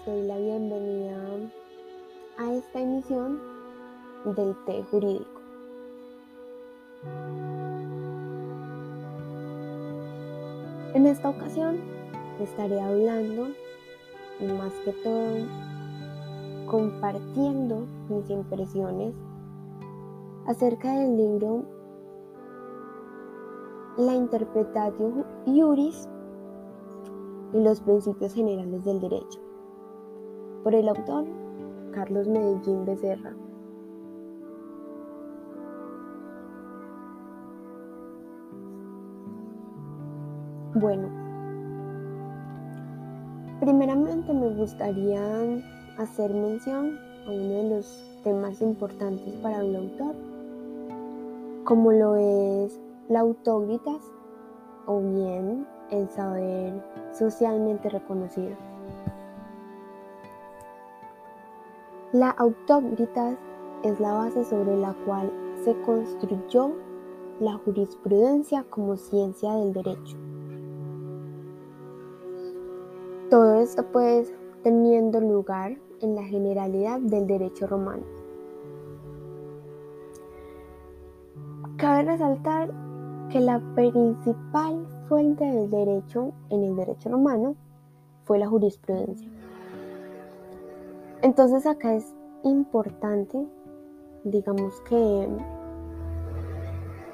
les doy la bienvenida a esta emisión del té jurídico. En esta ocasión estaré hablando y más que todo compartiendo mis impresiones acerca del libro La Interpretatio Iuris y los principios generales del derecho, por el autor Carlos Medellín Becerra. Bueno, primeramente me gustaría hacer mención a uno de los temas importantes para un autor, como lo es la autógritas o bien el saber socialmente reconocido. La autógritas es la base sobre la cual se construyó la jurisprudencia como ciencia del derecho. Todo esto pues teniendo lugar en la generalidad del derecho romano. Cabe resaltar que la principal fuente del derecho en el derecho romano fue la jurisprudencia. Entonces acá es importante, digamos que,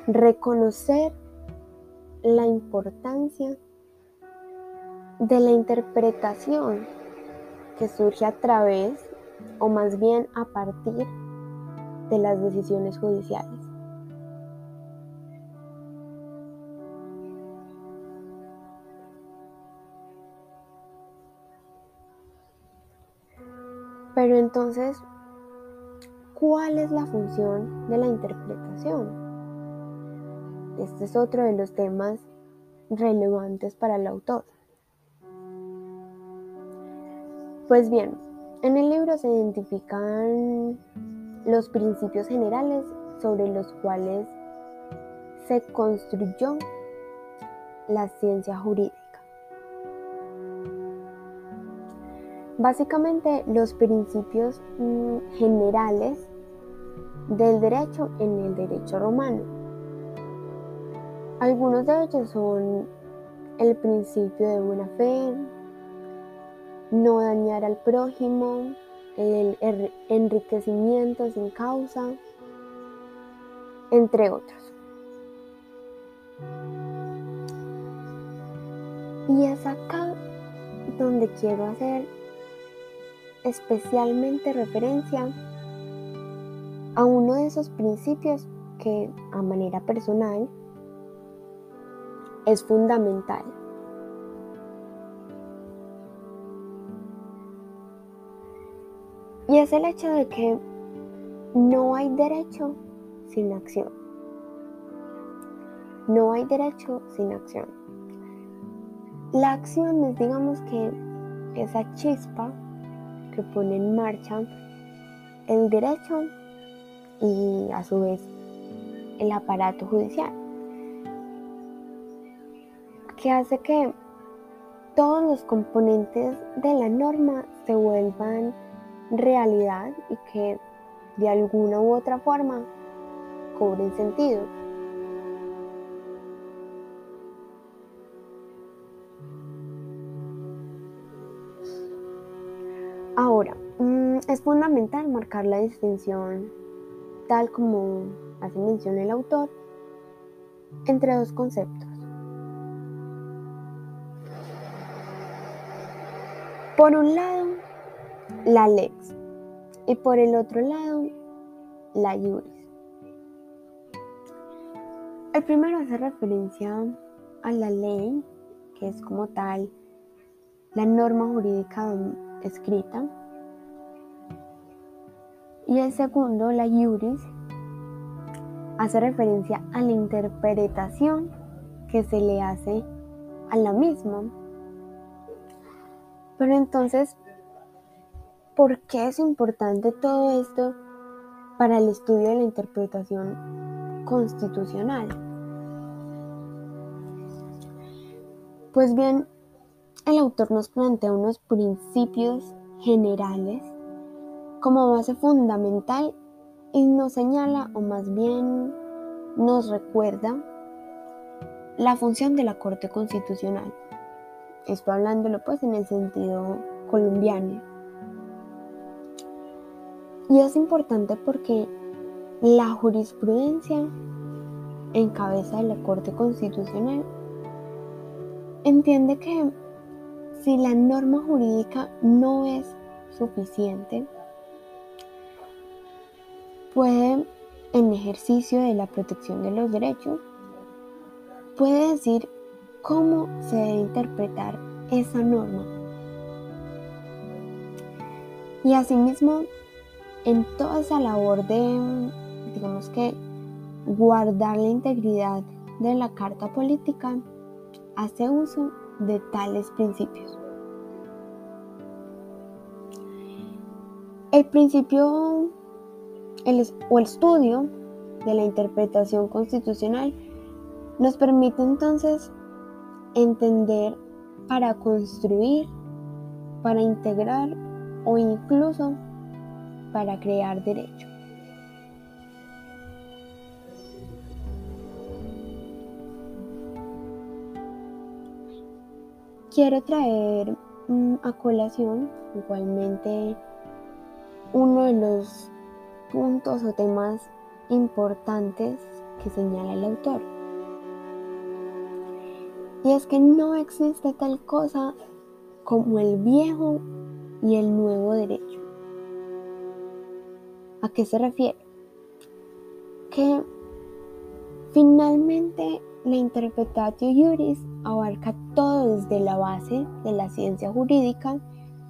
reconocer la importancia de la interpretación que surge a través o más bien a partir de las decisiones judiciales. Pero entonces, ¿cuál es la función de la interpretación? Este es otro de los temas relevantes para el autor. Pues bien, en el libro se identifican los principios generales sobre los cuales se construyó la ciencia jurídica. Básicamente los principios mm, generales del derecho en el derecho romano. Algunos de ellos son el principio de buena fe, no dañar al prójimo, el enriquecimiento sin causa, entre otros. Y es acá donde quiero hacer especialmente referencia a uno de esos principios que a manera personal es fundamental Y es el hecho de que no hay derecho sin acción. No hay derecho sin acción. La acción es, digamos que, esa chispa que pone en marcha el derecho y a su vez el aparato judicial, que hace que todos los componentes de la norma se vuelvan realidad y que de alguna u otra forma cobren sentido. Ahora, mm, es fundamental marcar la distinción, tal como hace mención el autor, entre dos conceptos. Por un lado, la lex y por el otro lado la iuris. El primero hace referencia a la ley, que es como tal la norma jurídica escrita. Y el segundo, la iuris, hace referencia a la interpretación que se le hace a la misma. Pero entonces ¿Por qué es importante todo esto para el estudio de la interpretación constitucional? Pues bien, el autor nos plantea unos principios generales como base fundamental y nos señala, o más bien nos recuerda, la función de la Corte Constitucional. Esto hablándolo pues en el sentido colombiano. Y es importante porque la jurisprudencia en cabeza de la Corte Constitucional entiende que si la norma jurídica no es suficiente, puede, en ejercicio de la protección de los derechos, puede decir cómo se debe interpretar esa norma. Y asimismo, en toda esa labor de, digamos que, guardar la integridad de la carta política, hace uso de tales principios. El principio o el estudio de la interpretación constitucional nos permite entonces entender para construir, para integrar o incluso para crear derecho. Quiero traer mm, a colación igualmente uno de los puntos o temas importantes que señala el autor. Y es que no existe tal cosa como el viejo y el nuevo derecho. ¿A qué se refiere? Que finalmente la interpretatio juris abarca todo desde la base de la ciencia jurídica,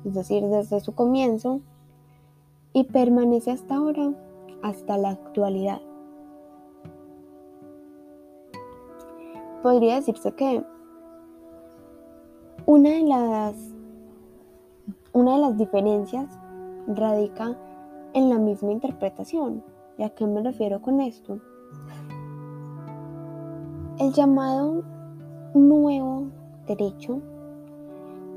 es decir, desde su comienzo, y permanece hasta ahora, hasta la actualidad. Podría decirse que una de las, una de las diferencias radica en la misma interpretación. ¿Y a qué me refiero con esto? El llamado nuevo derecho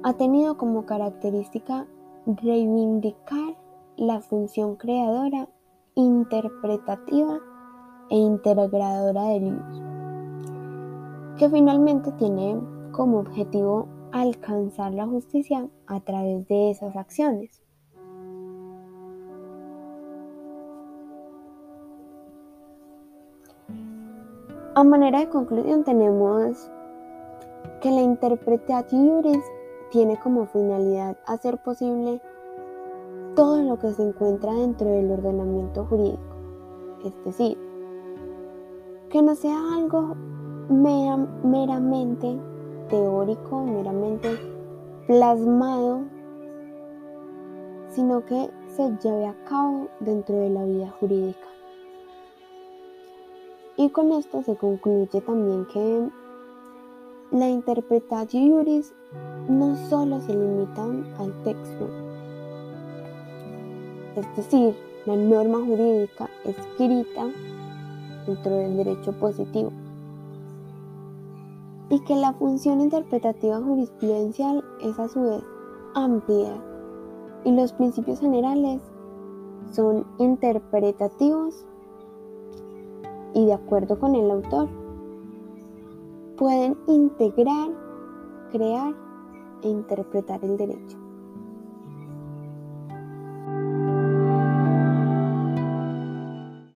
ha tenido como característica reivindicar la función creadora, interpretativa e integradora de Dios, que finalmente tiene como objetivo alcanzar la justicia a través de esas acciones. A manera de conclusión tenemos que la interpretación juris tiene como finalidad hacer posible todo lo que se encuentra dentro del ordenamiento jurídico, es decir, que no sea algo meramente teórico, meramente plasmado, sino que se lleve a cabo dentro de la vida jurídica. Y con esto se concluye también que la interpretación juris no solo se limita al texto, es decir, la norma jurídica escrita dentro del derecho positivo, y que la función interpretativa jurisprudencial es a su vez amplia y los principios generales son interpretativos y de acuerdo con el autor, pueden integrar, crear e interpretar el derecho.